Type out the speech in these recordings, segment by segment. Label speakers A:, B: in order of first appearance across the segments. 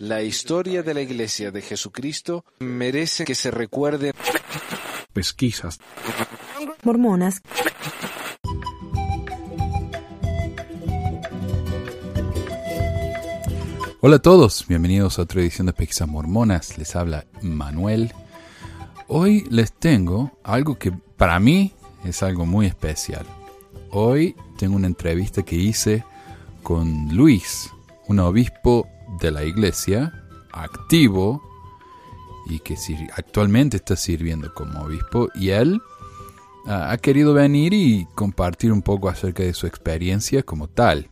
A: La historia de la Iglesia de Jesucristo merece que se recuerde.
B: Pesquisas.
C: Mormonas.
B: Hola a todos, bienvenidos a otra edición de Pesquisas Mormonas. Les habla Manuel. Hoy les tengo algo que para mí es algo muy especial. Hoy tengo una entrevista que hice con Luis, un obispo de la iglesia activo y que actualmente está sirviendo como obispo y él ah, ha querido venir y compartir un poco acerca de su experiencia como tal.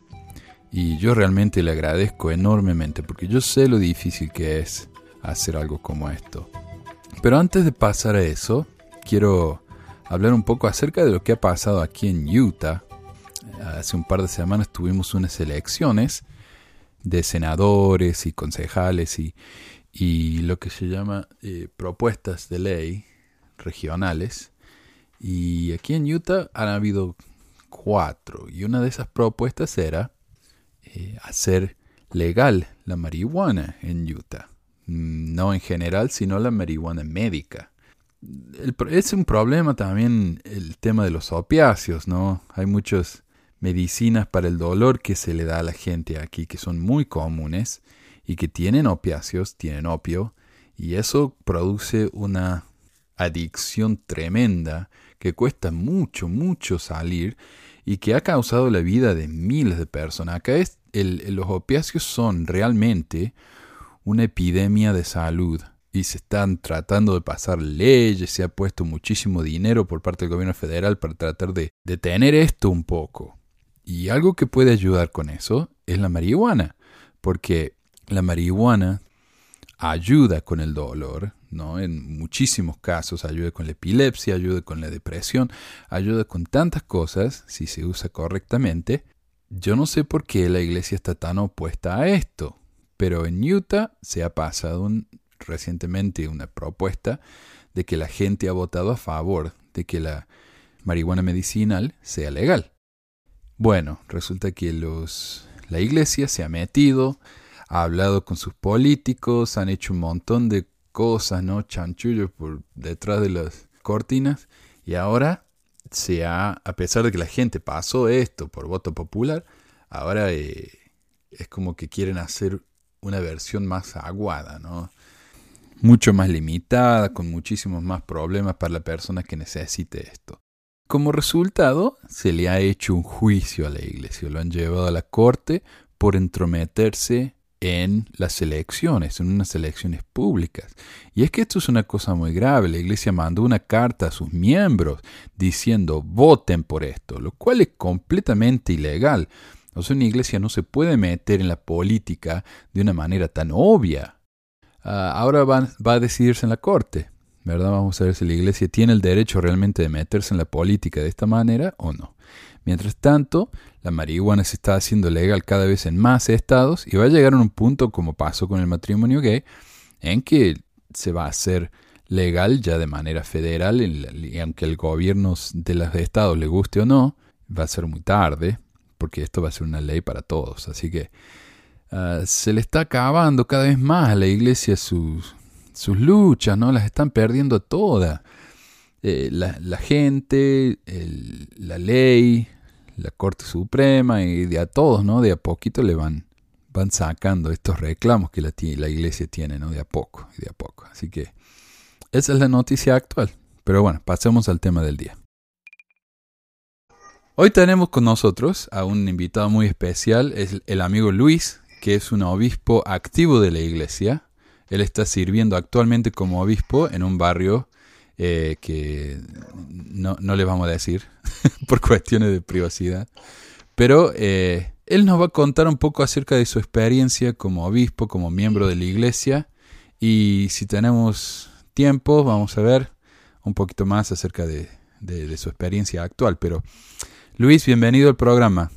B: Y yo realmente le agradezco enormemente porque yo sé lo difícil que es hacer algo como esto. Pero antes de pasar a eso, quiero hablar un poco acerca de lo que ha pasado aquí en Utah. Hace un par de semanas tuvimos unas elecciones de senadores y concejales y, y lo que se llama eh, propuestas de ley regionales. Y aquí en Utah han habido cuatro. Y una de esas propuestas era eh, hacer legal la marihuana en Utah. No en general, sino la marihuana médica es un problema también el tema de los opiáceos, ¿no? Hay muchas medicinas para el dolor que se le da a la gente aquí que son muy comunes y que tienen opiáceos, tienen opio, y eso produce una adicción tremenda que cuesta mucho, mucho salir y que ha causado la vida de miles de personas. Acá es, los opiáceos son realmente una epidemia de salud y se están tratando de pasar leyes, se ha puesto muchísimo dinero por parte del gobierno federal para tratar de detener esto un poco. Y algo que puede ayudar con eso es la marihuana, porque la marihuana ayuda con el dolor, ¿no? En muchísimos casos ayuda con la epilepsia, ayuda con la depresión, ayuda con tantas cosas si se usa correctamente. Yo no sé por qué la iglesia está tan opuesta a esto, pero en Utah se ha pasado un, recientemente una propuesta de que la gente ha votado a favor de que la marihuana medicinal sea legal. Bueno, resulta que los, la iglesia se ha metido, ha hablado con sus políticos, han hecho un montón de cosas, ¿no? Chanchullos por detrás de las cortinas y ahora se ha, a pesar de que la gente pasó esto por voto popular, ahora eh, es como que quieren hacer una versión más aguada, ¿no? mucho más limitada, con muchísimos más problemas para la persona que necesite esto. Como resultado, se le ha hecho un juicio a la iglesia, lo han llevado a la corte por entrometerse en las elecciones, en unas elecciones públicas. Y es que esto es una cosa muy grave. La iglesia mandó una carta a sus miembros diciendo voten por esto, lo cual es completamente ilegal. O sea, una iglesia no se puede meter en la política de una manera tan obvia. Ah, ahora va, a decidirse en la corte, ¿verdad? Vamos a ver si la iglesia tiene el derecho realmente de meterse en la política de esta manera o no. Mientras tanto, la marihuana se está haciendo legal cada vez en más estados y va a llegar a un punto, como pasó con el matrimonio gay, en que se va a hacer legal ya de manera federal y aunque el gobierno de los estados le guste o no, va a ser muy tarde porque esto va a ser una ley para todos. Así que Ah, se le está acabando cada vez más a la iglesia sus, sus luchas, ¿no? Las están perdiendo todas. Eh, la, gente, la ley, la Corte Suprema y de a todos, ¿no? De a poquito le van, van sacando estos reclamos que la, la iglesia tiene, ¿no? De a poco, de a poco. Así que esa es la noticia actual. Pero bueno, pasemos al tema del día. Hoy tenemos con nosotros a un invitado muy especial, es el amigo Luis, que es un obispo activo de la iglesia. Él está sirviendo actualmente como obispo en un barrio eh, que no, le vamos a decir por cuestiones de privacidad. Pero eh, él nos va a contar un poco acerca de su experiencia como obispo, como miembro de la iglesia. Y si tenemos tiempo, vamos a ver un poquito más acerca de, de su experiencia actual. Pero Luis, bienvenido al programa.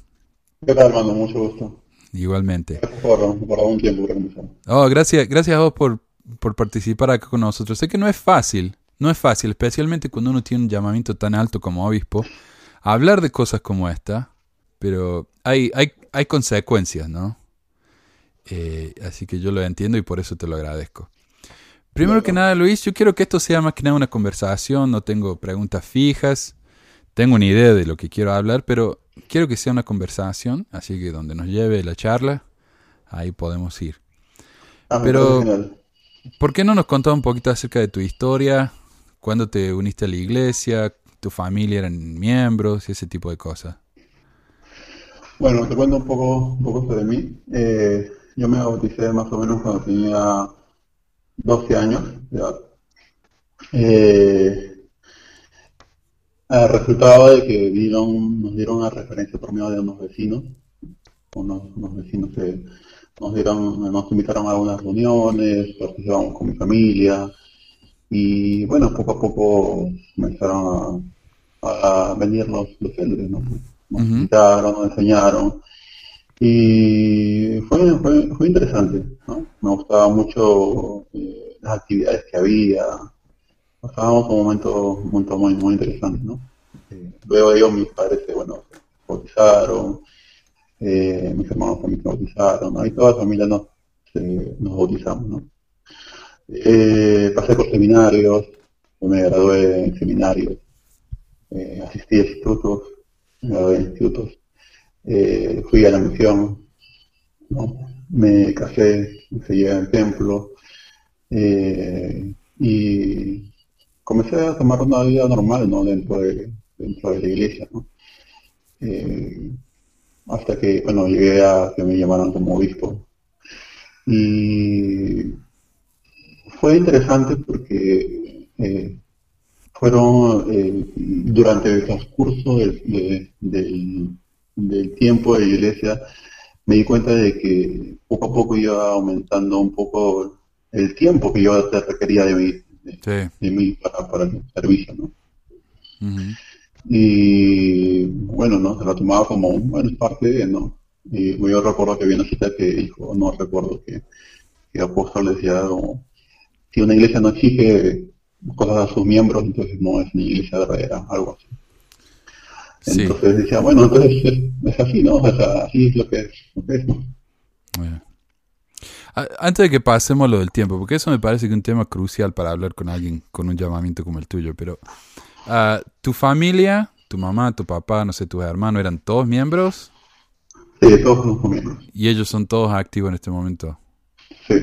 D: ¿Qué tal, hermano? Mucho gusto.
B: Igualmente.
D: Por, por un tiempo
B: Oh, gracias, gracias a vos por, por participar acá con nosotros. Sé que no es fácil, no es fácil, especialmente cuando uno tiene un llamamiento tan alto como obispo, hablar de cosas como esta, pero hay, hay, hay consecuencias, ¿no? Eh, así que yo lo entiendo y por eso te lo agradezco. Primero que nada, Luis, yo quiero que esto sea más que nada una conversación, no tengo preguntas fijas, tengo una idea de lo que quiero hablar, pero quiero que sea una conversación, así que donde nos lleve la charla, ahí podemos ir.
D: Ah,
B: Pero-. ¿Por qué no nos contás un poquito acerca de tu historia? ¿Cuándo te uniste a la iglesia? ¿Tu familia eran miembros? Y ese tipo de cosas.
D: Bueno, te cuento un poco, un poco sobre mí. Eh, yo me bauticé más o menos cuando tenía 12 años de edad. Eh, eh, resultaba de que dieron, nos dieron una referencia por medio de unos vecinos, unos, unos vecinos que nos dieron, nos invitaron a algunas reuniones, participamos con mi familia y bueno, poco a poco comenzaron a, a venir los, los ¿no? Nos invitaron, nos enseñaron y fue, fue, fue interesante, ¿no? Me gustaba mucho eh, las actividades que había, pasábamos un momento, un momento muy, muy interesante, ¿no? Eh, luego de ello mis padres bueno, se bautizaron, eh, mis hermanos también se bautizaron, ¿no? Y toda la familia nos, bautizamos, ¿no? Eh, pasé por seminarios, me gradué en seminarios, eh, asistí a institutos, me gradué en institutos, eh, fui a la misión, ¿no? Me casé, me seguí al templo, eh, y comencé a tomar una vida normal, ¿no? Dentro de, dentro de la iglesia, ¿no? Eh, hasta que, bueno, llegué a que me llamaron como obispo. Y fue interesante porque eh, fueron eh, durante el transcurso del, de- del, tiempo de la iglesia, me di cuenta de que poco a poco iba aumentando un poco el tiempo que yo requería de mí, de,
B: Sí.
D: de mí para, para el servicio, ¿no? Y bueno, ¿no? Se lo tomaba como, bueno, parte de, ¿no? Y yo recuerdo que había una cita que dijo, no recuerdo que, que apóstol decía, como, si una iglesia no exige cosas a sus miembros, entonces no es una iglesia verdadera, algo así.
B: Sí.
D: Entonces decía, bueno, entonces es, es así, ¿no? O sea, así es lo que es, lo que es, ¿no?
B: Antes de que pasemos lo del tiempo, porque eso me parece que es un tema crucial para hablar con alguien con un llamamiento como el tuyo, pero ah, tu familia, tu mamá, tu papá, no sé, tus hermanos, ¿eran todos miembros?
D: Sí, todos somos miembros.
B: Y ellos son todos activos en este momento.
D: Sí.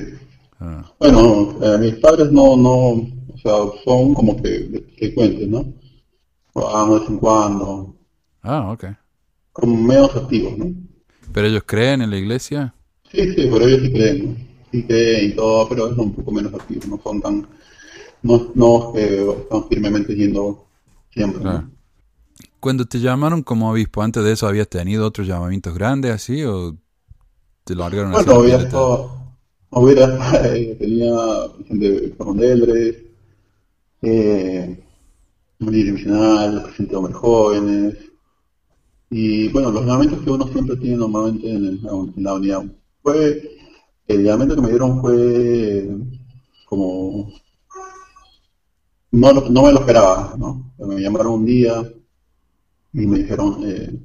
B: Ah,
D: Bueno, eh, mis padres no, no, o sea, son como que frecuentes, ¿no? Van de vez en cuando,
B: Ah, ok.
D: como menos activos, ¿no?
B: ¿Pero ellos creen en la iglesia?
D: Sí, sí, pero ellos sí creen, ¿no? Sí creen y todo, pero son un poco menos activos, no son tan, no, no están firmemente yendo siempre, ¿no?
B: Claro. Cuando te llamaron como obispo, antes de eso habías tenido otros llamamientos grandes así o te largaron así?
D: Bueno, había
B: directo?
D: estado, hubiera, eh, tenía Vicente Corondeldres, eh, líder misional, presidente de hombres jóvenes, y bueno, los llamamientos que uno siempre tiene normalmente en, el- en la unidad. Fue, el llamamiento que me dieron fue como, no, no me lo esperaba, ¿no? Me llamaron un día y me dijeron, eh,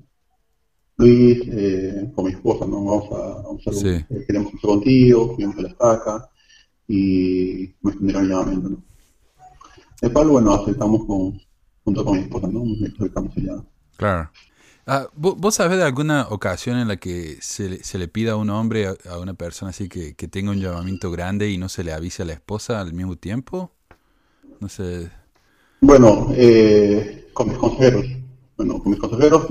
D: Luis, eh, con mi esposa, ¿no? Vamos a, vamos a
B: Sí.
D: eh, queremos hacer contigo, fuimos a la estaca y me extendieron el llamamiento, ¿no? El cual, bueno, aceptamos con, junto con mi esposa, ¿no? Nos aceptamos allá.
B: Claro. ¿Vo- ¿Vos sabés de alguna ocasión en la que se, le- se le pida a un hombre, a, a una persona así que, que tenga un llamamiento grande y no se le avise a la esposa al mismo tiempo? No sé.
D: Bueno, eh, con mis consejeros, bueno, con mis consejeros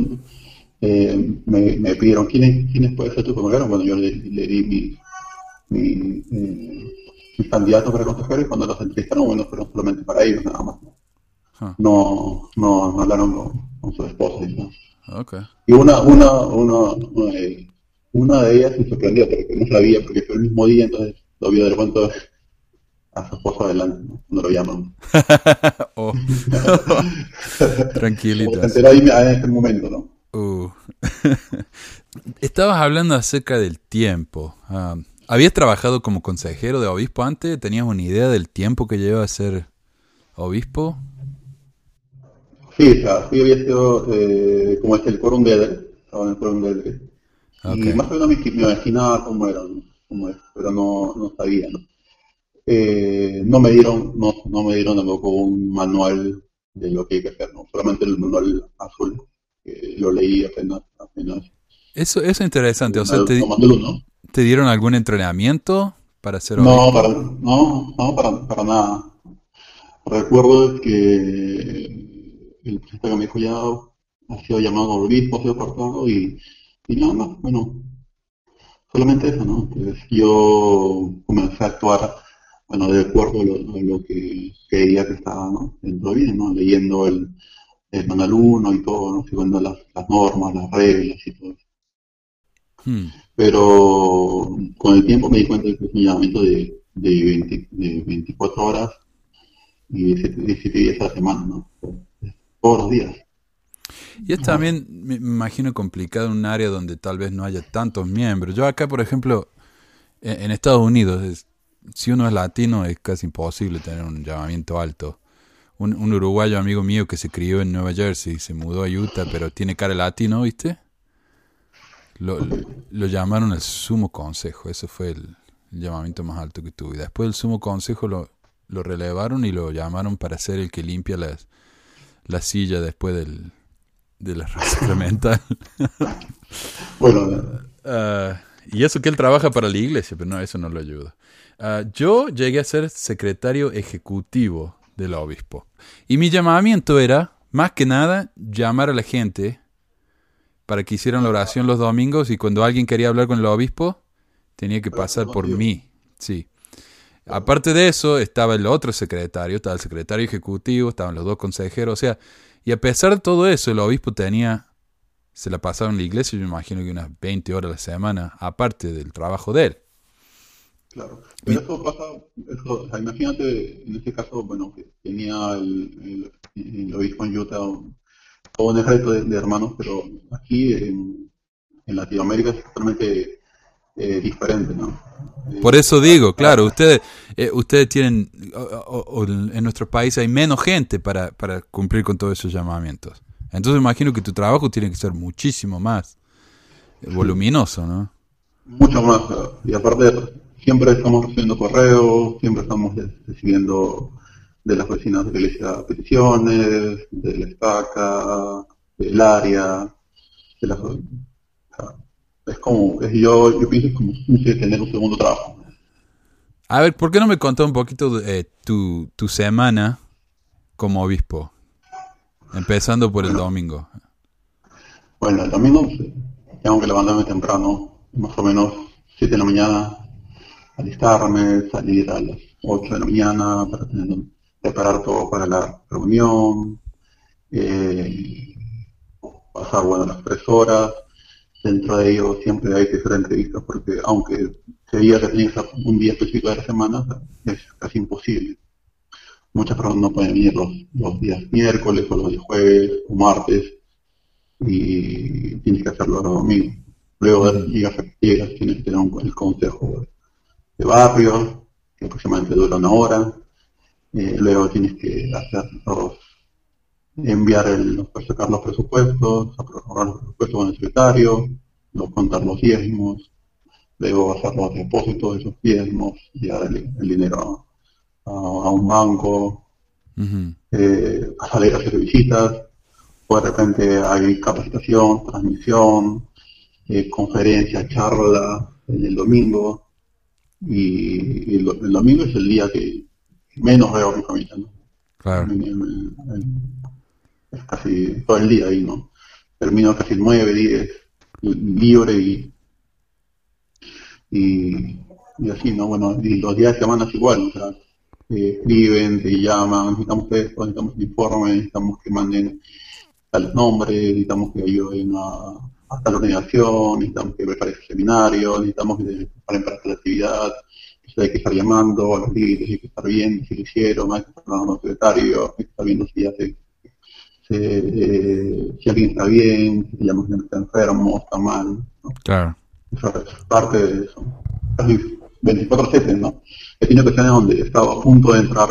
D: eh, me, me pidieron quiénes, quiénes pueden ser tus consejeros. Bueno, yo le, le di mi, mi, eh, mis candidatos para consejeros y cuando los entrevistaron, bueno, fueron solamente para ellos nada más. ¿no?
B: Ah,
D: No, no, no hablaron con, con su esposa. ¿no?
B: Ok.
D: Y una, una, una, eh, una de ellas se sorprendió porque no sabía, porque fue el mismo día, entonces lo vio de pronto a su esposo adelante, ¿no? cuando lo llaman.
B: Oh.
D: Como se en ese momento, ¿no?
B: Uh. Estabas hablando acerca del tiempo. Ah, ¿Habías trabajado como consejero de obispo antes? ¿Tenías una idea del tiempo que lleva a ser obispo?
D: Sí, o sea, sí había sido, eh, como es el quórum de Edel, estaba en el quórum de Edel.
B: Ok.
D: Y más o menos me, me imaginaba cómo era, ¿no? cómo es, pero no, no sabía, ¿no? Eh, no me dieron, no, no me dieron tampoco un manual de lo que hay que hacer, ¿no? Solamente el manual azul, que lo leí apenas, apenas.
B: Eso, eso es interesante, o sea, te. ¿te dieron algún entrenamiento para hacer
D: No, para, no, no para, para nada. Recuerdo que el me dijo ya ha sido llamado obispo, ha sido cortado y, y nada más, bueno, solamente eso, ¿no? Entonces yo comencé a actuar, bueno, de acuerdo a lo, a lo que creía que estaba, ¿no? Dentro bien, ¿no? Leyendo el, el manual 1 y todo, ¿no? Siguiendo las, las normas, las reglas y todo eso.
B: Hmm.
D: Pero con el tiempo me di cuenta que es un llamamiento de, de, 20 de 24 horas y 17, 17 días a la semana, ¿no? Todos los días.
B: Y es también, me imagino, complicado en un área donde tal vez no haya tantos miembros. Yo acá, por ejemplo, en, en Estados Unidos, si uno es latino es casi imposible tener un llamamiento alto. Un, uruguayo amigo mío que se crió en Nueva Jersey, se mudó a Utah, pero tiene cara latino, ¿viste? Lo, lo llamaron el sumo consejo, ese fue el, el llamamiento más alto que tuve. Después el sumo consejo lo, lo relevaron y lo llamaron para ser el que limpia las, la silla después del, de la sacramental.
D: Bueno,
B: Ah, y eso que él trabaja para la iglesia, pero no, eso no lo ayuda. Ah, yo llegué a ser secretario ejecutivo del obispo. Y mi llamamiento era, más que nada, llamar a la gente para que hicieran la oración los domingos y cuando alguien quería hablar con el obispo, tenía que pasar por mí. Sí. Aparte de eso, estaba el otro secretario, estaba el secretario ejecutivo, estaban los dos consejeros, o sea, y a pesar de todo eso, el obispo tenía, se la pasaba en la iglesia, yo me imagino que unas 20 horas a la semana, aparte del trabajo de él.
D: claro. Pero eso pasa, eso, o sea, imagínate, en este caso, bueno, que tenía el, el, el obispo en Utah todo un ejército de, de hermanos, pero aquí en, en Latinoamérica es totalmente eh, diferente, ¿no? Eh,
B: Por eso digo, claro, ustedes, eh, ustedes tienen, o- o- o en nuestro país hay menos gente para, para cumplir con todos esos llamamientos. Entonces imagino que tu trabajo tiene que ser muchísimo más voluminoso, ¿no?
D: Mucho más. Y aparte, siempre estamos recibiendo correos, siempre estamos recibiendo de las vecinas de la iglesia peticiones, de la estaca, del área, de las, es como, es yo, yo pienso como un- tener un segundo trabajo.
B: A ver, ¿por qué no me contás un poquito de eh, tu, tu semana como obispo? Empezando por el domingo.
D: Bueno, el domingo tengo que levantarme temprano, más o menos 7 de la mañana, alistarme, salir a las 8 de la mañana para tener, preparar todo para la reunión, eh, pasar bueno las tres horas, dentro de ello siempre hay que hacer entrevistas porque aunque se diga que tienes un día específico de la semana, es casi imposible. Muchas personas no pueden venir los, los días miércoles o los días jueves o martes y tienes que hacerlo los domingos. Luego llegas, a- tienes que tener un, el consejo de barrio, que aproximadamente dura una hora. Eh, luego tienes que hacer los, enviar el, sacar los presupuestos, aprobar los presupuestos con el secretario, los, contar los diezmos, luego hacer los depósitos de esos diezmos, llevar el, el dinero a, a un banco, eh, a salir a hacer visitas, o de repente hay capacitación, transmisión, eh, conferencia, charla en el domingo, y el, el domingo es el día que menos veo a mi familia, ¿no?
B: Claro.
D: Casi todo el día ahí, ¿no? Termino casi 9, 10, libre y, y, y así, ¿no? Bueno, los días de semana es igual, o sea, eh, escriben, te llaman, necesitamos esto, necesitamos el informe, necesitamos que manden tales nombres, necesitamos que ayuden a, a tal organización, necesitamos que preparen ese seminario, necesitamos que preparen para tal actividad, hay que estar llamando a los líderes, hay que estar viendo si lo hicieron, hay que estar hablando al secretario, hay que estar viendo si ya se, eh, si alguien está bien, si llama que está enfermo, está mal, ¿no?
B: Claro.
D: Eso es parte de eso. Casi 24-7, ¿no? He tenido ocasiones donde he estado a punto de entrar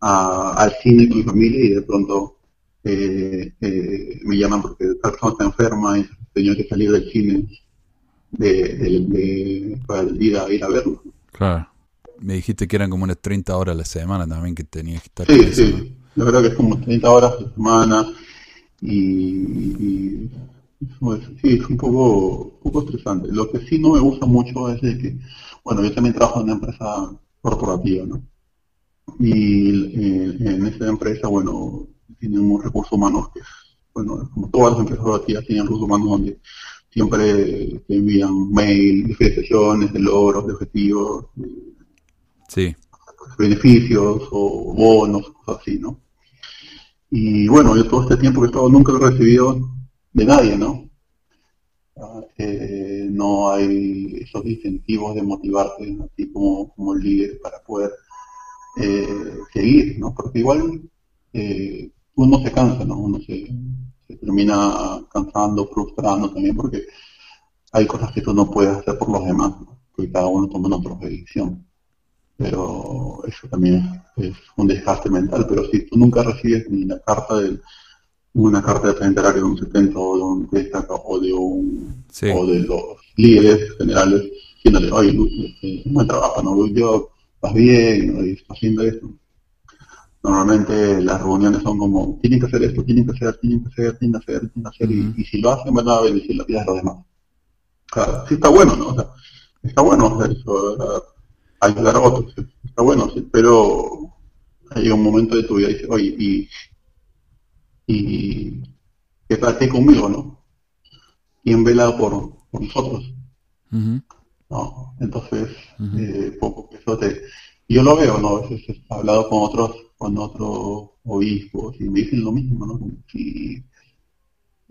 D: a- al cine con mi familia y de pronto eh, eh, me llaman porque tal persona está enferma y tenía que salir del cine de, de, de- para ir a, ir a verlo.
B: Claro. Me dijiste que eran como unas 30 horas a la semana también que tenías que estar
D: Sí, sí, yo creo que es como 30 horas a la semana y, y pues, sí, es un poco, un poco estresante. Lo que sí no me gusta mucho es que, bueno, yo también trabajo en una empresa corporativa, ¿no? Y eh, en esa empresa, bueno, tienen unos recursos humanos que, bueno, como todas las empresas corporativas tienen recursos humanos donde siempre te envían mail felicitaciones, de logros, de objetivos, de Beneficios o bonos, cosas así, ¿no? Y bueno, yo todo este tiempo que he estado nunca lo he recibido de nadie, ¿no? Ah, eh, no hay esos incentivos de motivarte así como, como líder para poder eh, seguir, ¿no? Porque igual eh, uno se cansa, ¿no? Uno se, se termina cansando, frustrando también porque hay cosas que tú no puedes hacer por los demás, ¿no? Porque cada uno toma una decisión pero eso también es, es un desgaste mental, pero si tú nunca recibes ni la carta de una carta de planetario de un 70 o de un destaca o de un
B: Sí.
D: o de los líderes generales diciéndole, oye, Lu- eh, buen trabajo, ¿no? Yo, vas bien, ¿no? y estás haciendo esto. Normalmente las reuniones son como, tienen que hacer esto, tienen que hacer, tienen que hacer, tienen que hacer, tienen que hacer, y- si lo hacen van a bendecir la vida de los demás. Claro, sí está bueno, ¿no? O sea, está bueno hacer eso, ¿verdad? Ayudar a otros, está bueno, sí, pero hay un momento de tu vida y dices, oye, y, y ¿qué tal que conmigo, no? ¿Quién vela por, por nosotros? ¿no? Entonces,
B: Ujú.
D: eh, poco que eso te... Yo lo veo, ¿no? A veces he hablado con otros, con otros obispos y me dicen lo mismo, ¿no? Si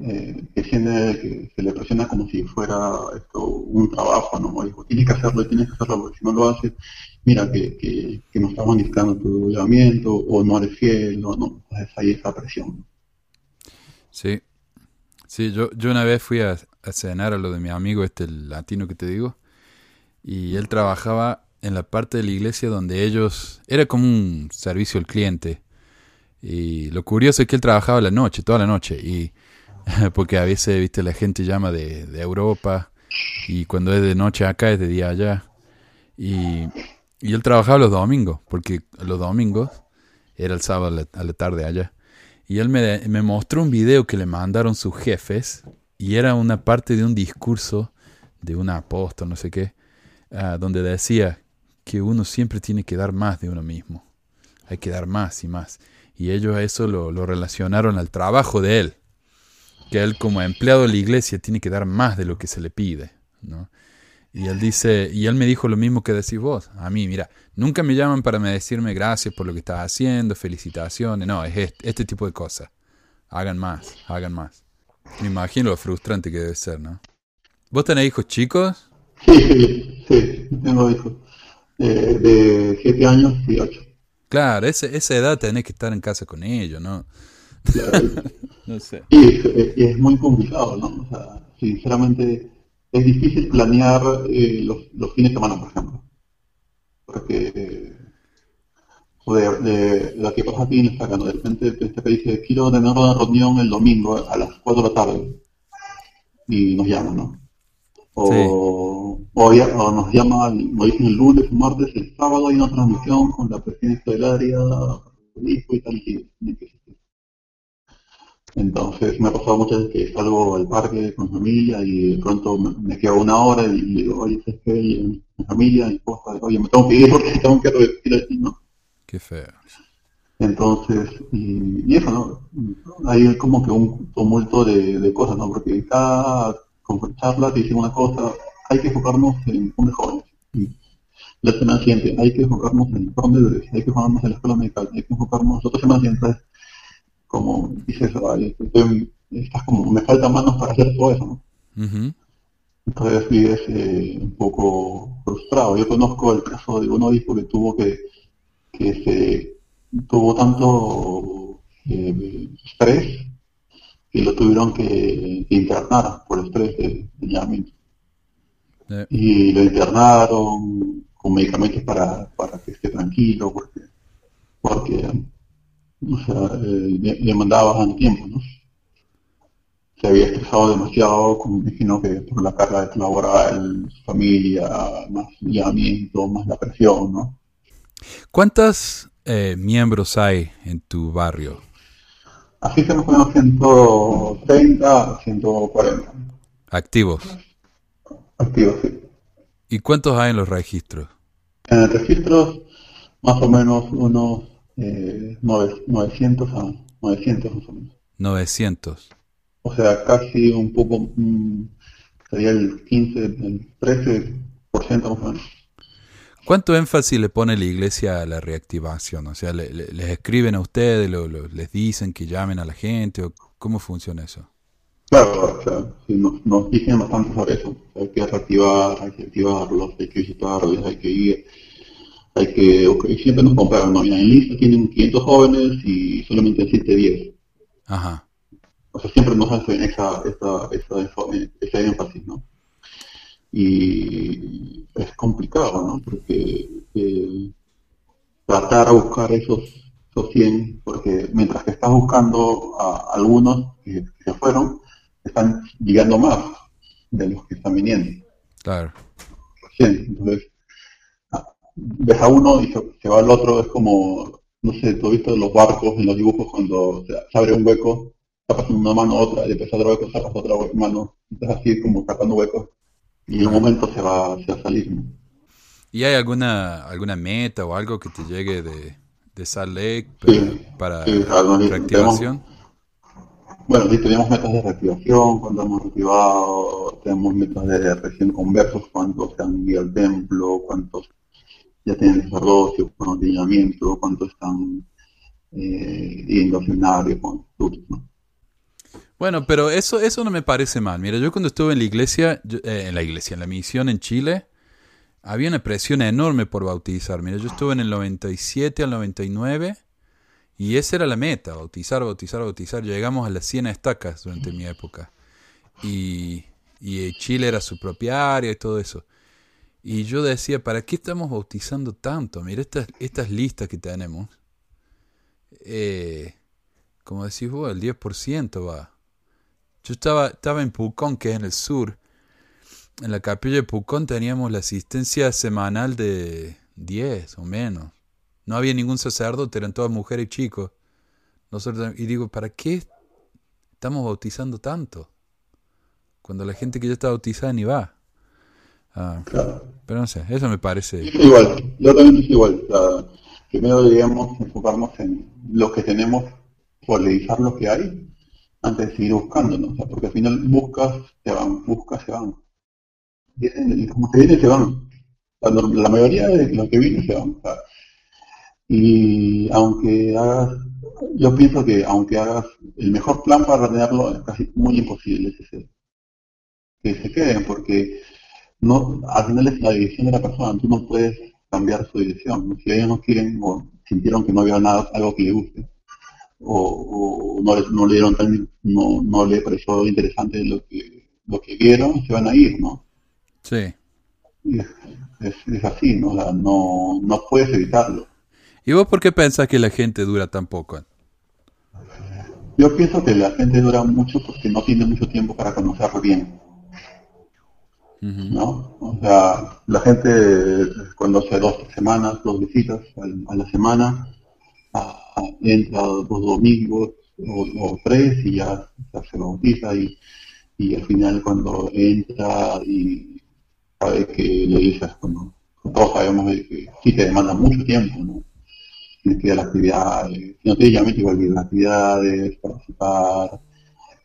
D: eh, que que se le presiona como si fuera esto un trabajo, ¿no? Dijo, tienes que hacerlo, tienes que hacerlo, porque si no lo haces, mira que, que, no estamos necesitando tu llamamiento o no eres fiel, no, no, entonces hay esa presión.
B: Sí. Sí, yo, yo una vez fui a, a cenar a lo de mi amigo, este el latino que te digo, y él trabajaba en la parte de la iglesia donde ellos, era como un servicio al cliente. Y lo curioso es que él trabajaba la noche, toda la noche, y porque a veces, viste, la gente llama de, de Europa, y cuando es de noche acá es de día allá. Y, y él trabajaba los domingos, porque los domingos era el sábado a la, tarde allá. Y él me, me mostró un video que le mandaron sus jefes y era una parte de un discurso de un apóstol, no sé qué, ah, donde decía que uno siempre tiene que dar más de uno mismo. Hay que dar más y más. Y ellos a eso lo, lo relacionaron al trabajo de él. Que él como empleado de la iglesia tiene que dar más de lo que se le pide. ¿no? Y él dice, y él me dijo lo mismo que decís vos. A mí, mira, nunca me llaman para me decirme gracias por lo que estás haciendo, felicitaciones. No, es este, este tipo de cosas. Hagan más, hagan más. Me imagino lo frustrante que debe ser, ¿no? ¿Vos tenés hijos chicos?
D: Sí, sí, tengo hijos eh, de 7 años y 8.
B: Claro, ese, esa edad tenés que estar en casa con ellos, ¿no? no sé.
D: Y es, es- es muy complicado, ¿no? O sea, sinceramente es difícil planear eh, los, los fines de semana, por ejemplo. Porque eh, joder, de, lo que pasa aquí en esta de repente te, dice, quiero tener una reunión el domingo a las 4 de la tarde. Y nos llaman, ¿no? O, o, ya- o nos llaman, nos dicen el lunes, el martes, el sábado hay una transmisión con la presidencia del área, el hijo y tal, y ser. Entonces me ha pasado muchas veces que salgo al parque con mi familia y de pronto me, quedo una hora y digo, oye, ¿sabes qué? Y Mi familia, mi esposa, oye, me tengo que ir porque tengo que repetir aquí, ¿no?
B: Qué feo.
D: Entonces, y, y eso, ¿no? Hay como que un tumulto de, de cosas, ¿no? Porque cada charla te dicen una cosa, hay que enfocarnos en hombres jóvenes. Y la semana siguiente, hay que enfocarnos en bebés, hay que enfocarnos en la escuela medical, hay que enfocarnos, otra semana siguiente, como dices, ay, estoy- estás como, me faltan manos para hacer todo eso, ¿no? Entonces vives eh, un poco frustrado. Yo conozco el caso de un obispo que tuvo que, que se tuvo tanto eh, estrés que lo tuvieron que, que internar por estrés de, de llamamiento.
B: Eh,
D: Y lo internaron con medicamentos para, para que esté tranquilo, porque, porque o sea, eh, tiempo, ¿no? se había estresado demasiado, como imagino que por la carga laboral, su familia, más el llamamiento, más la presión, ¿no?
B: ¿Cuántos eh, miembros hay en tu barrio?
D: Así que nos ponemos 130, 140
B: Activos.
D: activos, sí.
B: ¿Y cuántos hay en los registros?
D: En el registro, más o menos unos eh, nove- 900 a 900 más o menos.
B: 900.
D: O sea, casi un poco, mm, sería el 15, el 13% más o menos.
B: ¿Cuánto énfasis le pone la iglesia a la reactivación? O sea, le- le- ¿les escriben a ustedes, lo- lo- les dicen que llamen a la gente? O ¿Cómo funciona eso?
D: Claro, o sea, sí, nos, nos dicen bastante sobre eso. Hay que reactivar, hay que activarlos, hay que visitarles, hay que ir, hay que, ok, siempre nos comparan, ¿no? Mira, en lista tienen 500 jóvenes y solamente existe 10.
B: Ajá.
D: O sea, siempre nos hacen esa, esa, esa, ese énfasis, ¿no? Y es complicado, ¿no? Porque eh, tratar a buscar esos, esos 100, porque mientras que estás buscando a algunos que, que se fueron, están llegando más de los que están viniendo.
B: Claro.
D: Entonces, ves a uno y se, se va al otro, es como, no sé, tú has visto los barcos en los dibujos cuando se, se abre un hueco, tapas una mano a otra, y después otro hueco, tapas otra mano, estás así como tapando huecos, y en un momento se va, se va a salir. ¿no?
B: ¿Y hay alguna alguna meta o algo que te llegue de, de Salt Lake para,
D: Sí,
B: para
D: sí, claro,
B: reactivación?
D: Bueno, sí, teníamos metas de reactivación, cuando hemos reactivado, tenemos metas de recién conversos, cuántos se han ido al templo, cuántos ya tienen sacerdocio, cuántos tienen llamamiento, cuántos están eh, yendo al seminario, con.
B: Bueno, pero eso, eso no me parece mal. Mira, yo cuando estuve en la iglesia, yo- eh, en la iglesia, en la misión en Chile, había una presión enorme por bautizar. Mira, yo estuve en el 97 al 99 y esa era la meta, bautizar, bautizar, bautizar. Llegamos a las 100 estacas durante mi época. Y, y Chile era su propia área y todo eso. Y yo decía, ¿para qué estamos bautizando tanto? Mira, estas, listas que tenemos, eh, como decís vos, el 10% va. Yo estaba, estaba en Pucón, que es en el sur. En la capilla de Pucón teníamos la asistencia semanal de 10 o menos. No había ningún sacerdote, eran todas mujeres y chicos. Y digo, ¿para qué estamos bautizando tanto? Cuando la gente que ya está bautizada ni va. Ah,
D: Claro.
B: pero no sé, eso me parece...
D: Igual, yo también soy igual. O sea, primero deberíamos enfocarnos en lo que tenemos, realizar lo que hay, antes de seguir buscando, ¿no? O sea, porque al final buscas, se van, buscas, se van. Y como se vienen, se van. O sea, no- la mayoría de los que vienen se van. o sea, y aunque hagas, yo pienso que aunque hagas el mejor plan para retenerlo, es casi muy imposible ese ser. que se queden, porque no, al final es la dirección de la persona, tú no puedes cambiar su dirección. Si ellos no quieren o sintieron que no había nada, algo que les guste, o, o no, le, no le dieron tan, no, no le pareció interesante lo que, lo que vieron, se van a ir, ¿no?
B: Sí.
D: Es, es, es así, ¿no? O sea, no, no puedes evitarlo.
B: ¿Y vos por qué pensás que la gente dura tan poco?
D: Yo pienso que la gente dura mucho porque no tiene mucho tiempo para conocerlo bien. ¿No? O sea, la gente cuando hace dos semanas, dos visitas a la semana, entra dos domingos o, tres y ya se bautiza y, y al final cuando entra y sabe que le dices, bueno, todos sabemos que sí te demanda mucho tiempo, ¿no? Tienes que ir actividades, si no tienes llamamiento igual que las actividades, participar,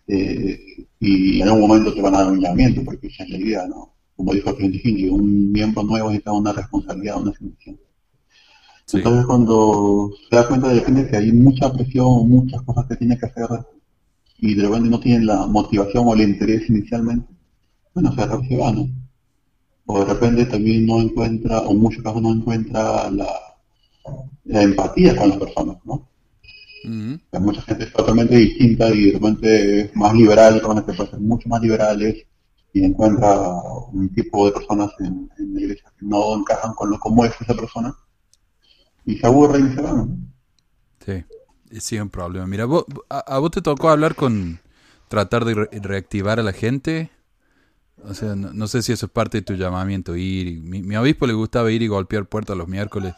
D: eh, y en algún momento te van a dar un llamamiento, porque esa es la idea, ¿no? Como dijo el presidente Hinge, un miembro nuevo necesita una responsabilidad, una asignación.
B: Sí.
D: Entonces cuando se da cuenta de repente que hay mucha presión, muchas cosas que tiene que hacer, y de repente no tienen la motivación o el interés inicialmente, bueno, se, se va, ¿no? O de repente también no encuentra, o en muchos casos no encuentra la, la empatía con las personas, ¿no? Hay mucha gente totalmente distinta y de repente es más liberal, que pueden ser mucho más liberales y encuentra un tipo de personas en, en la iglesia que no encajan con lo como es esa persona y se aburre y se van.
B: Sí, sí es un problema. Mira, vos, a, a vos te tocó hablar con tratar de re- reactivar a la gente. O sea, no, no sé si eso es parte de tu llamamiento, ir. y- mi, mi obispo le gustaba ir y golpear puertas los miércoles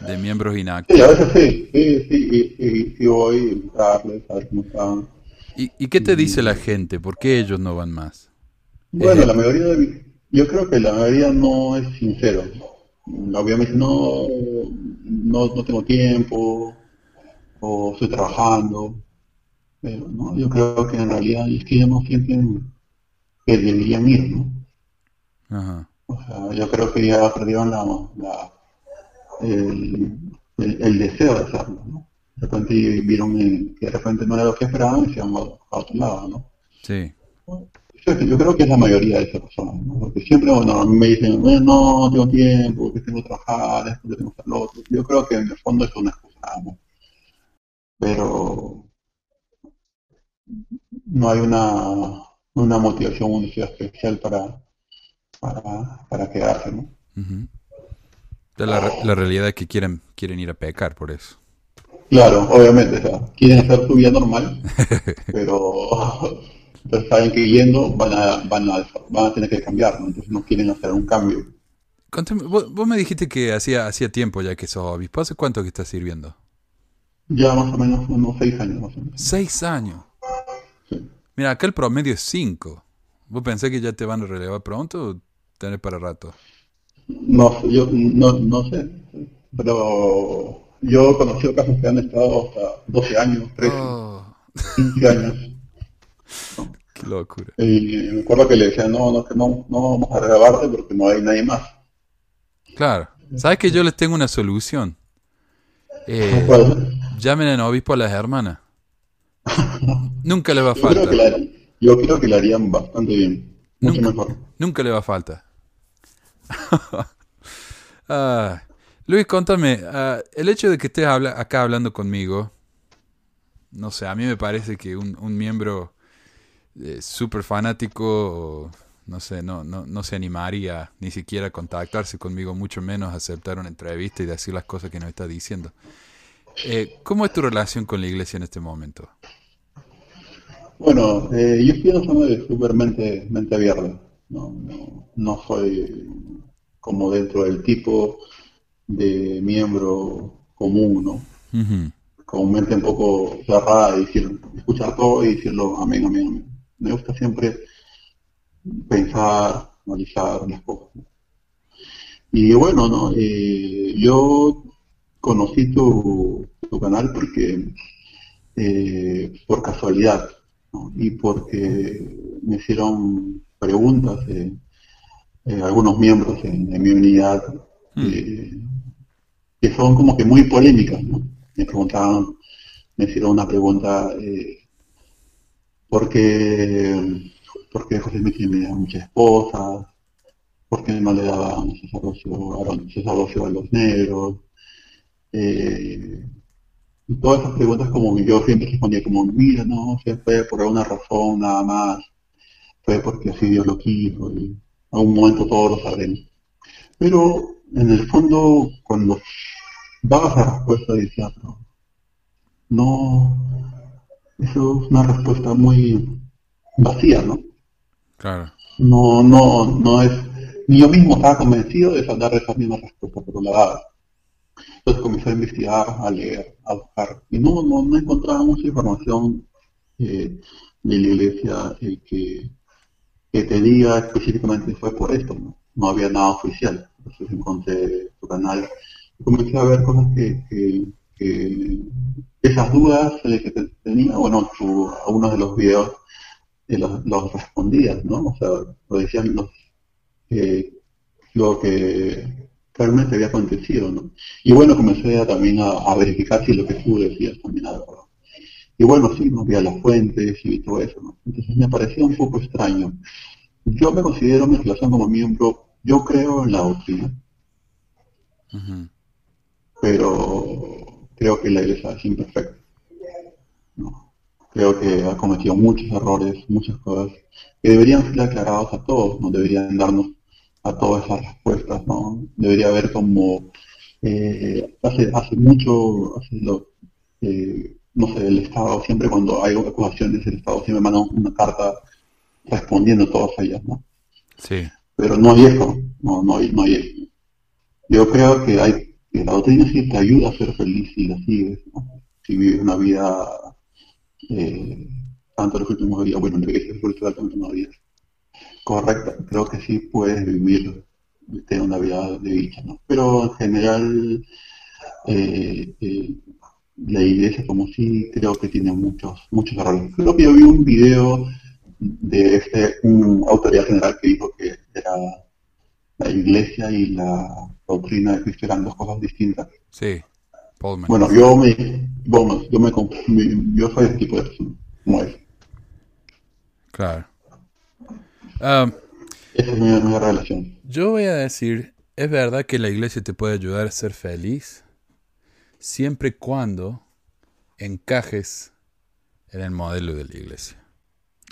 B: de miembros
D: Sí,
B: inactivos.
D: a veces sí, sí, sí, voy a invitarles, a ver cómo están.
B: ¿Y, ¿Y qué te dice la gente? ¿Por qué ellos no van más?
D: Bueno, la mayoría de yo creo que la mayoría no es sincero. Obviamente no, no, no tengo tiempo o estoy trabajando, pero no, yo creo que en realidad es que ellos no sienten que deberían ir, ¿no?
B: Ajá.
D: O sea, yo creo que ya perdieron la, la- el, el, el deseo de hacerlo, ¿no? De repente vieron que de repente no era lo que esperaban y se han a a otro lado, ¿no?
B: Sí.
D: Yo, yo creo que es la mayoría de esas personas, ¿no? Porque siempre, bueno, me dicen, "Eh, no, no tengo tiempo, que tengo que trabajar, esto, que tengo que hacer lo otro. Yo creo que en el fondo es una excusa, ¿no? Pero no hay una, una motivación, especial para, para, para quedarse, ¿no?
B: La, re- la realidad es que quieren, quieren ir a pecar por eso.
D: Claro, obviamente, o sea, quieren hacer su vida normal, pero, saben que yendo van a, van a, van a tener que cambiar, ¿no? Entonces no quieren hacer un cambio.
B: Contame, vos, vos me dijiste que hacía, hacía tiempo ya que sos obispo. ¿Hace cuánto que estás sirviendo?
D: Ya más o menos unos seis años más o menos.
B: Seis años.
D: Sí.
B: Mira, acá el promedio es cinco. ¿Vos pensás que ya te van a relevar pronto o tenés para rato?
D: No, sé, yo no, no sé, pero yo he conocido casos que han estado hasta 12 años, 13,
B: Oh,
D: 15 años.
B: qué locura.
D: Y me acuerdo que le decían, no, no, que no, no vamos a relevarte porque no hay nadie más.
B: Claro. ¿Sabes que yo les tengo una solución? Eh, llamen en obispo a las hermanas. Nunca les va a
D: yo, creo
B: falta.
D: que la, yo creo que la harían bastante bien, mucho
B: Nunca.
D: mejor.
B: Nunca le va a falta. Ah, Luis, contame, ah, el hecho de que estés habla- acá hablando conmigo, no sé, a mí me parece que un, miembro eh, súper fanático, no sé, no, no, no se animaría ni siquiera a contactarse conmigo, mucho menos aceptar una entrevista y decir las cosas que nos está diciendo. Eh, ¿Cómo es tu relación con la iglesia en este momento?
D: Bueno, eh, yo estoy súper mente, mente abierta. No, no, no soy como dentro del tipo de miembro común, ¿no?
B: Ujú,
D: Con mente un poco cerrada y decir, escuchar todo y decirlo amén, amén, amén. Me gusta siempre pensar, analizar las cosas. ¿no? Y bueno, ¿no? Eh, yo conocí tu, tu canal porque eh, por casualidad ¿no? y porque me hicieron preguntas eh, eh, algunos miembros en, en mi unidad eh, que son como que muy polémicas, ¿no? Me preguntaban, me hicieron una pregunta, eh, ¿por qué, por qué José Luis tiene muchas esposas? ¿Por qué no le daban sacerdocio a los, negros? Eh, y todas esas preguntas como yo siempre respondía como, mira, no, se fue por alguna razón nada más, fue porque así Dios lo quiso y a un momento todos lo sabremos. Pero en el fondo, cuando daba esa respuesta, decía, pero no, eso es una respuesta muy vacía, ¿no?
B: Claro.
D: No, no, no es, ni yo mismo estaba convencido de dar esa misma respuesta, pero la daba. Entonces comencé a investigar, a leer, a buscar, y no, no, no encontraba mucha información eh, de la iglesia eh, que, que te diga específicamente fue por esto, ¿no? No había nada oficial. Entonces encontré tu canal y comencé a ver cosas que, esas dudas que te- tenía, bueno, tu, algunos de los videos eh, los, respondías, ¿no? O sea, lo decían los, eh, lo que realmente había acontecido, ¿no? Y bueno, comencé también a, a verificar si lo que tú decías también era verdad. Y bueno, sí, no había las fuentes y todo eso, ¿no? Entonces me parecía un poco extraño. Yo me considero mi relación como miembro, yo creo en la doctrina, pero creo que la iglesia es imperfecta. ¿no? Creo que ha cometido muchos errores, muchas cosas que deberían ser aclarados a todos, no deberían darnos a todas esas respuestas, ¿no? Debería haber como eh, hace hace mucho, hace lo- eh, no sé, el Estado siempre cuando hay acusaciones, el Estado siempre manda una carta respondiendo a todas ellas, ¿no?
B: Sí.
D: Pero no hay eso, no, no hay, no hay eso. Yo creo que hay, que la doctrina sí te ayuda a ser feliz si la sigues, ¿no? Si vives una vida, eh, tanto los últimos días, bueno, en la iglesia espiritual los últimos días, correcta, creo que sí puedes vivir, tener una vida de dicha, ¿no? Pero en general, eh, eh, la iglesia como sí creo que tiene muchos muchos errores. Creo que yo vi un video de este un autoridad general que dijo que era la iglesia y la doctrina de Cristo eran dos cosas distintas.
B: Sí, Paulman.
D: Bueno, yo me, bueno, yo me, yo soy ese tipo de persona, como es.
B: Claro. Ah,
D: Esa es mi, mi relación.
B: yo voy a decir, es verdad que la iglesia te puede ayudar a ser feliz siempre y cuando encajes en el modelo de la iglesia.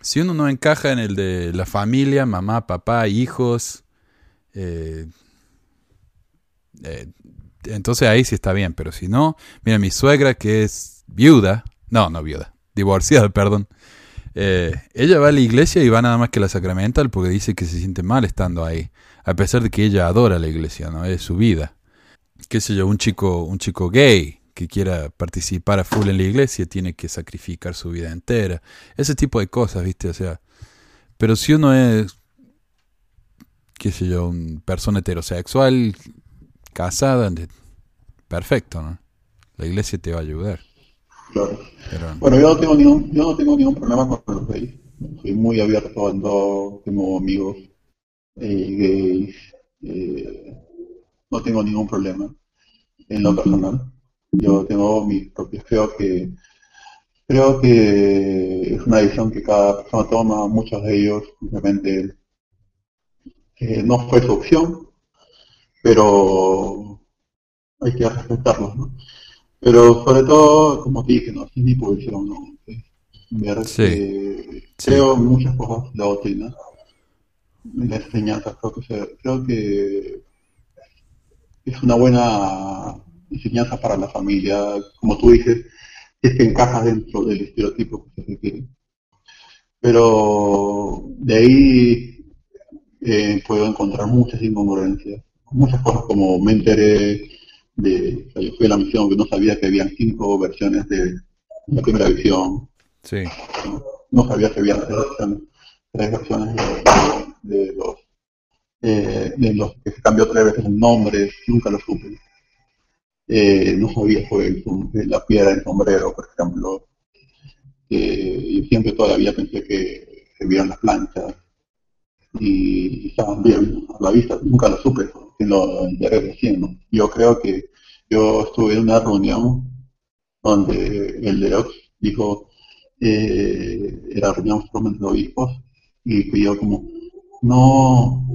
B: Si uno no encaja en el de la familia, mamá, papá, hijos, eh, eh, entonces ahí sí está bien, pero si no, mira, mi suegra que es viuda, no, no viuda, divorciada, perdón, eh, ella va a la iglesia y va nada más que la sacramental porque dice que se siente mal estando ahí, a pesar de que ella adora la iglesia, ¿no? Es su vida. Qué sé yo, un chico, un chico gay que quiera participar a full en la iglesia tiene que sacrificar su vida entera. Ese tipo de cosas, ¿viste? O sea, pero si uno es, qué sé yo, una persona heterosexual, casada, perfecto, ¿no? La iglesia te va a ayudar.
D: Claro.
B: Pero,
D: Bueno, yo no tengo ningún, yo no tengo ningún problema con los gays. Soy muy abierto, ando, tengo amigos eh, gays, eh, no tengo ningún problema en lo personal. Yo tengo mis propios, creo que creo que es una decisión que cada persona toma, muchos de ellos simplemente eh, no fue su opción, pero hay que respetarlos, ¿no? Pero sobre todo, como te dije, no, sin mi posición, ¿no? Es Ver
B: Sí.
D: que
B: Sí.
D: creo muchas cosas la doctrina, la enseñanza, creo que, creo que es una buena enseñanza para la familia, como tú dices, es que encaja dentro del estereotipo que se requiere. Pero de ahí eh, puedo encontrar muchas incongruencias, muchas cosas como me enteré de, o sea, yo fui a la misión que no sabía que habían cinco versiones de la primera visión,
B: sí,
D: no sabía que había tres versiones, tres versiones de, de los eh, de los que se cambió tres veces el nombre, nunca lo supe. Eh, no sabía de la piedra del sombrero, por ejemplo. Eh, y siempre todavía pensé que se vieron las planchas y estaban bien a la vista, nunca lo supe, lo enteré recién. Yo creo que yo estuve en una reunión donde el de Ox dijo, eh, era reunión solamente de obispos, y pidió como, no,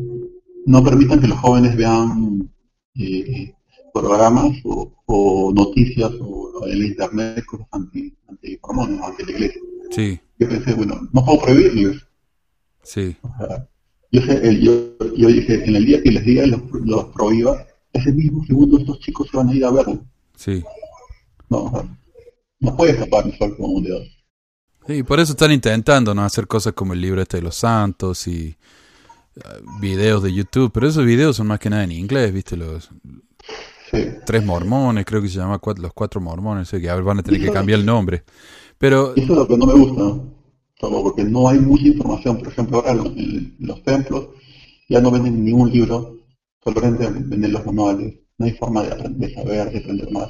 D: no permitan que los jóvenes vean eh, programas o, o noticias o en el internet cosas anti, anti mormones, anti la iglesia.
B: sí,
D: Yo pensé, bueno, no puedo prohibirles.
B: sí,
D: O sea, yo, sé, el- yo, yo dije, en el día que les diga los, los prohíba, ese mismo segundo estos chicos se van a ir a verlo.
B: sí.
D: No, o sea, no puede escapar el sol como un dedo.
B: Sí, por eso están intentando no hacer cosas como el libro este de los santos y eh, videos de YouTube, pero esos videos son más que nada en inglés, ¿viste? Los
D: Sí.
B: tres mormones, creo que se llama cuat- los cuatro mormones, sé que ahora van a tener que cambiar el nombre. Pero
D: Eso es lo que no me gusta, porque no hay mucha información. Por ejemplo, ahora en, en los templos ya no venden ningún libro, solamente venden los manuales. No hay forma de, aprender, de saber, de aprender más.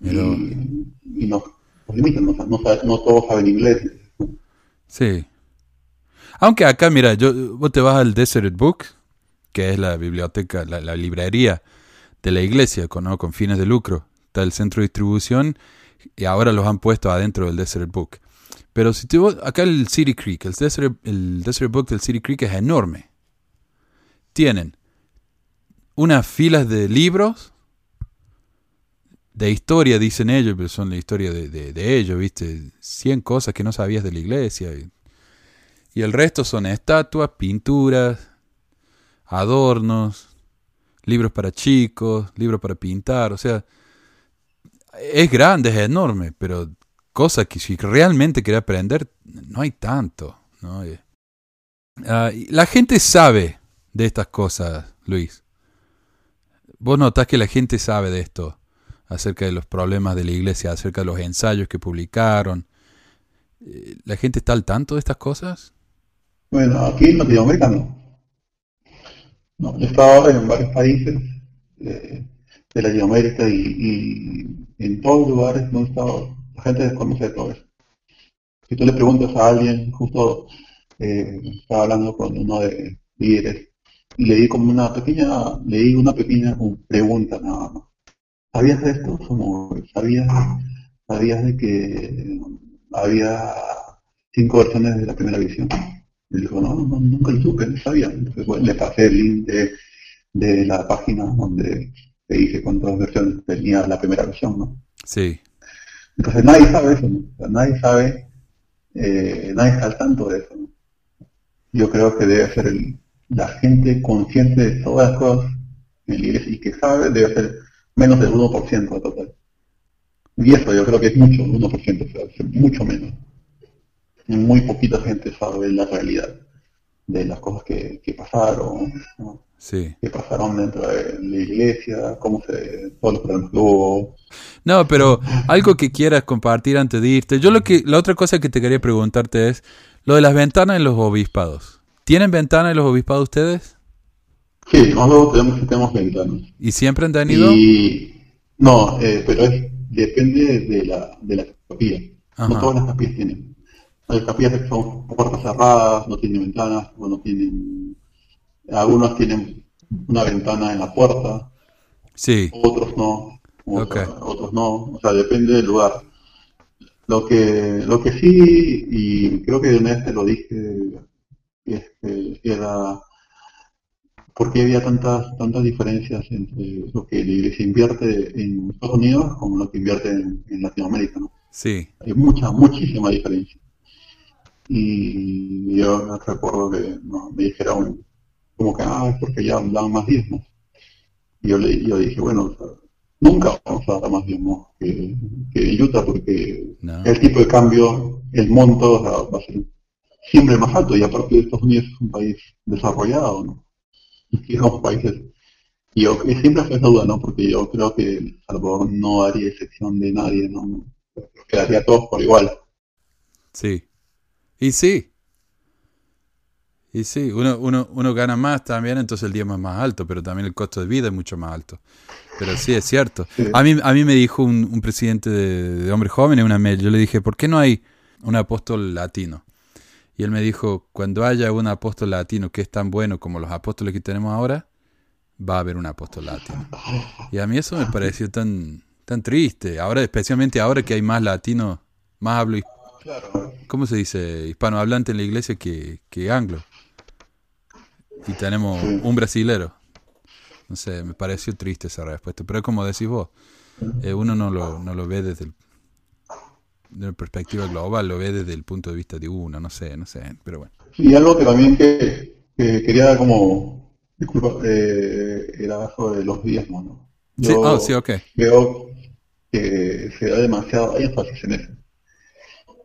B: Pero-
D: Y, y nos, nos limitan, no, no, no todos saben inglés.
B: sí. Aunque acá, mira, yo, vos te vas al Desert Book, que es la biblioteca, la, la librería de la iglesia con, ¿no? fines de lucro. Está el centro de distribución y ahora los han puesto adentro del Desert Book. Pero si te acá el City Creek, el Desert, el Desert Book del City Creek es enorme. Tienen unas filas de libros de historia, dicen ellos, pero son la historia de, ellos, ¿viste? 100 cosas que no sabías de la iglesia. Y el resto son estatuas, pinturas, adornos, libros para chicos, libros para pintar. O sea, es grande, es enorme, pero cosas que si realmente quiere aprender, no hay tanto. ¿no? Eh, ah, la gente sabe de estas cosas, Luis. Vos notás que la gente sabe de esto, acerca de los problemas de la iglesia, acerca de los ensayos que publicaron. Eh, ¿La gente está al tanto de estas cosas?
D: Bueno, aquí en Latinoamérica no. No, yo he estado en varios países eh, de Latinoamérica y, y en todos los lugares donde he estado, la gente desconoce todo eso. Si tú le preguntas a alguien, justo eh, estaba hablando con uno de líderes y le di como una pequeña, le di una pequeña pregunta nada más. ¿Sabías de esto? ¿Sabías, ¿Sabías de que había cinco versiones de la primera visión? Y dijo, no, no, nunca lo supe, no sabía. Entonces bueno, le pasé el link de, de la página donde te dice cuántas versiones tenía la primera versión, ¿no?
B: Sí.
D: Entonces nadie sabe eso, ¿no? O sea, nadie sabe, eh, nadie está al tanto de eso, ¿no? Yo creo que debe ser el, la gente consciente de todas las cosas en la iglesia y que sabe debe ser menos del 1% de total. Y eso yo creo que es mucho, 1%, o sea, mucho menos. Muy poquita gente sabe la realidad de las cosas que, que pasaron, ¿no?
B: Sí.
D: que pasaron dentro de la iglesia, cómo se, todos los problemas que hubo.
B: No, pero algo que quieras compartir antes de irte. Yo lo que, la otra cosa que te quería preguntarte es lo de las ventanas en los obispados. ¿Tienen ventanas en los obispados ustedes?
D: Sí, nosotros tenemos, tenemos ventanas.
B: ¿Y siempre han tenido?
D: Y no, eh, pero es, depende de la, de la capilla.
B: Ajá.
D: No todas las capillas tienen. Hay capillas que son puertas cerradas, no tienen ventanas, o no tienen. Algunos tienen una ventana en la puerta,
B: Sí.
D: otros no, sea, otros no, o sea, depende del lugar. Lo que, lo que sí, y creo que de una vez te lo dije, este, era por qué había tantas, tantas diferencias entre lo que la iglesia invierte en Estados Unidos como lo que invierte en, en Latinoamérica, ¿no?
B: Sí.
D: Hay mucha, muchísima diferencia. Y yo recuerdo que no, me dijeron como que, ah, es porque ya dan más diezmos. Y yo, le, yo dije, bueno, o sea, nunca vamos a dar más diezmos que, que Utah porque
B: No.
D: el tipo de cambio, el monto o sea, va a ser siempre más alto. Y aparte Estados Unidos es un país desarrollado, ¿no? Y somos países. Y yo siempre fue esa duda, ¿no? Porque yo creo que El Salvador no haría excepción de nadie, ¿no? Quedaría todos por igual.
B: Sí. Y sí. Y sí, uno, uno, uno gana más también, entonces el diezmo es más alto, pero también el costo de vida es mucho más alto. Pero sí, es cierto.
D: Sí.
B: A mí, a mí me dijo un, un presidente de, de hombres jóvenes una mail, yo le dije, ¿por qué no hay un apóstol latino? Y él me dijo, cuando haya un apóstol latino que es tan bueno como los apóstoles que tenemos ahora, va a haber un apóstol latino. Y a mí eso me pareció tan, tan triste. Ahora, especialmente ahora que hay más latinos, más hablo,
D: Claro.
B: ¿cómo se dice? Hispanohablante en la iglesia que, que anglo. Y tenemos
D: Sí.
B: un brasilero. No sé, me pareció triste esa respuesta. Pero es como decís vos, eh, uno no lo, no lo ve desde el, de perspectiva global, lo ve desde el punto de vista de uno, no sé, no sé, pero bueno.
D: Y algo que también que, que quería como, disculpa, eh, era sobre los diezmos, ¿no?
B: Sí, oh, sí, ok.
D: veo que se da demasiado énfasis en eso.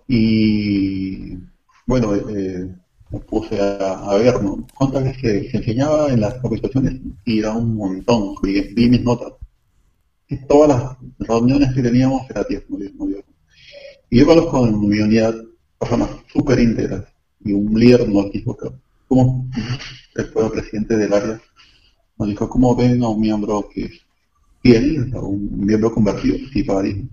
D: Y bueno, eh, me puse a, a ver, ¿no? ¿Cuántas veces se, se enseñaba en las capacitaciones? Y era un montón, vi, mis notas. Todas las reuniones que teníamos era diezmo, diezmo, diezmo. Y yo conozco en mi unidad personas súper íntegras y un líder nos dijo como fue el presidente del área, nos dijo, ¿cómo ven a un miembro que es fiel, a un miembro convertido, sí paga diezmo?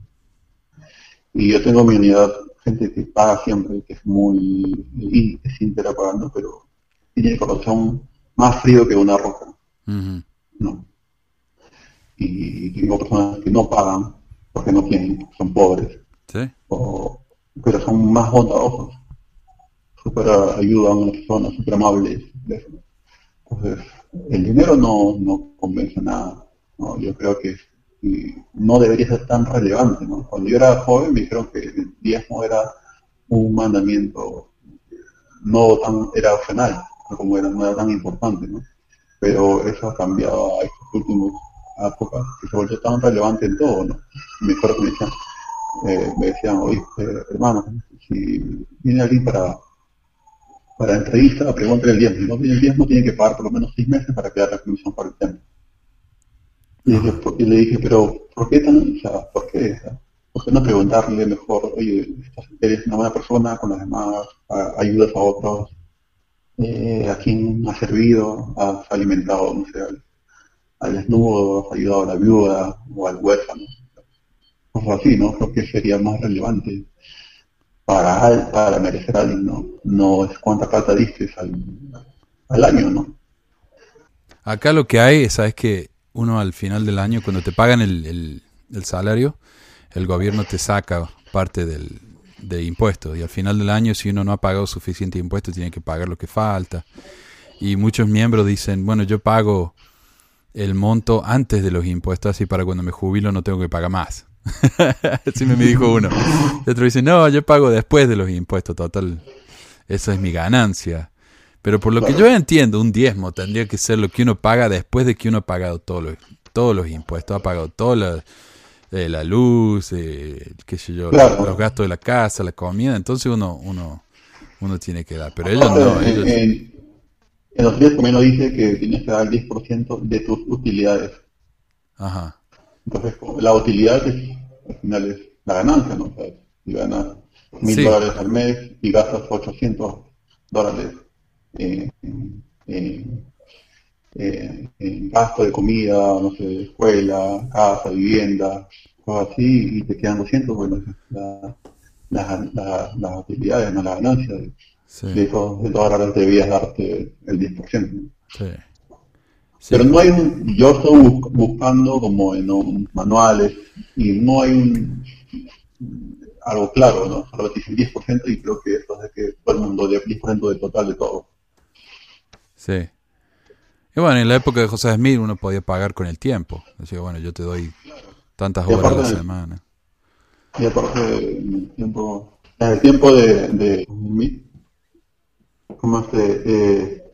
D: Y yo tengo en mi unidad gente que paga siempre, que es muy, y es pagando, pero tiene el corazón más frío que una roca. ¿no? Y tengo personas que no pagan porque no tienen, son pobres,
B: ¿Sí?
D: o, pero son más bondadosos, super ayudan a las personas, super amables. Entonces, el dinero no, no convence nada. ¿no? Yo creo que y no debería ser tan relevante. ¿no? Cuando yo era joven me dijeron que el diezmo era un mandamiento, no tan, era opcional, como era, no era tan importante. ¿no? Pero eso ha cambiado a estos últimos épocas, que se volvió tan relevante en todo. ¿no? Me acuerdo que me decían, eh, me decían, oye, eh, hermano, si viene alguien para, para entrevista, pregúntale el diezmo. No viene el diezmo, tiene que pagar por lo menos seis meses para quedar la comisión por el templo. Y, le dije, pero ¿por qué tan, o sea, por qué? ¿Por qué no preguntarle mejor, oye, eres una buena persona con los demás, a- ayudas a otros, eh, a quien has servido, has alimentado, no sé, al, desnudo, has ayudado a la viuda o al huérfano? Cosas así, ¿no? Creo que sería más relevante para, para merecer a alguien, ¿no? No es cuánta plata diste al, al año, ¿no?
B: Acá lo que hay, sabes que uno al final del año, cuando te pagan el, el- salario, el gobierno te saca parte del, de impuestos. Y al final del año, si uno no ha pagado suficiente impuestos, tiene que pagar lo que falta. Y muchos miembros dicen, bueno, yo pago el monto antes de los impuestos, así para cuando me jubilo no tengo que pagar más. así me dijo uno. Y otro dice, no, yo pago después de los impuestos, total. Esa es mi ganancia. Pero por lo que yo entiendo, un diezmo tendría que ser lo que uno paga después de que uno ha pagado todos los, todos los impuestos, ha pagado toda la, eh, la luz, eh, qué sé yo,
D: Claro.
B: los gastos de la casa, la comida, entonces uno, uno, uno tiene que dar. Pero ellos no,
D: en,
B: ellos,
D: en- en los días conmigo dice que tienes que dar el 10% de tus utilidades.
B: ajá,
D: Entonces, la utilidad es, al final es la ganancia, ¿no? O sea, si ganas mil
B: Sí.
D: dólares al mes y gastas 800 dólares gasto de comida, no sé, escuela, casa, vivienda, cosas así, y te quedan 200, bueno, esa es la, la- la- las utilidades, no la ganancia. De,
B: sí,
D: de esos de dólares debías darte el 10%. ¿no?
B: sí. Sí.
D: Pero no hay un, yo estoy bus- buscando como en un- manuales y no hay un algo claro, ¿no? Solo te dicen 10% y creo que eso es que todo el mundo, de 10% del total de todo.
B: Sí. Y bueno, en la época de José Smith uno podía pagar con el tiempo. Decía, bueno, yo te doy tantas horas a la
D: aparte-
B: semana.
D: Y aparte, en el tiempo, en el tiempo de, de mí, ¿cómo se eh,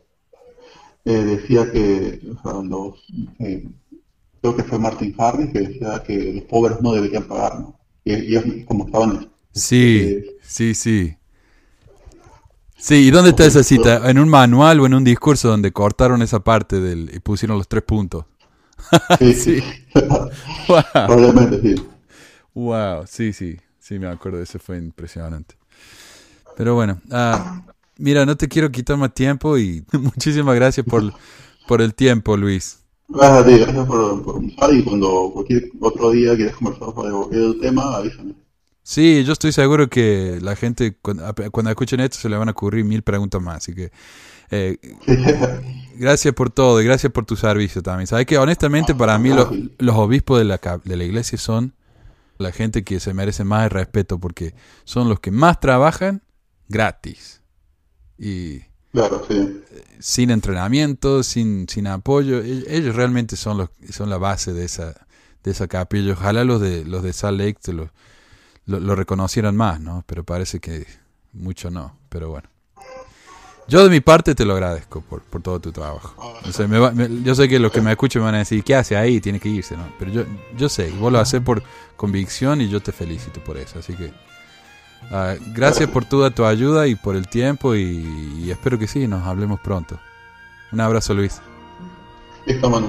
D: eh, decía que, o sea, los, eh, creo que fue Martin Harris que decía que los pobres no deberían pagar, ¿no? Y ellos como estaban
B: Sí,
D: eh,
B: sí, sí. Sí, ¿y dónde está esa cita? ¿En un manual o en un discurso donde cortaron esa parte del y pusieron los tres puntos?
D: Sí,
B: Sí. Wow,
D: Probablemente sí.
B: wow, sí, sí, sí, me acuerdo, eso fue impresionante. Pero bueno, ah, mira, no te quiero quitar más tiempo y muchísimas gracias por, por el tiempo, Luis.
D: Gracias a ti, gracias por, por y cuando cualquier otro día quieras conversar sobre cualquier tema, avísame.
B: Sí, yo estoy seguro que la gente cuando, cuando escuchen esto se le van a ocurrir mil preguntas más, así que eh, gracias por todo y gracias por tu servicio también. Sabes que honestamente para mí los, los obispos de la, de la iglesia son la gente que se merece más el respeto porque son los que más trabajan gratis y
D: claro, sí.
B: sin entrenamiento, sin, sin apoyo. E- Ellos realmente son los son la base de esa de esa capilla. Ojalá los de los de Salt Lake te lo, lo, lo reconocieran más, ¿no? Pero parece que mucho no. Pero bueno. Yo de mi parte te lo agradezco por, por todo tu trabajo. O sea, me va- me- yo sé que los que me escuchen me van a decir, ¿qué hace ahí? Tiene que irse, ¿no? Pero yo, yo sé, vos lo haces por convicción y yo te felicito por eso. Así que ah, gracias por toda tu ayuda y por el tiempo y, y espero que sí, nos hablemos pronto. Un abrazo, Luis.
D: Listo, mano.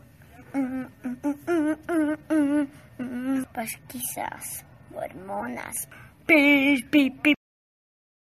E: Pues quizás hormonas.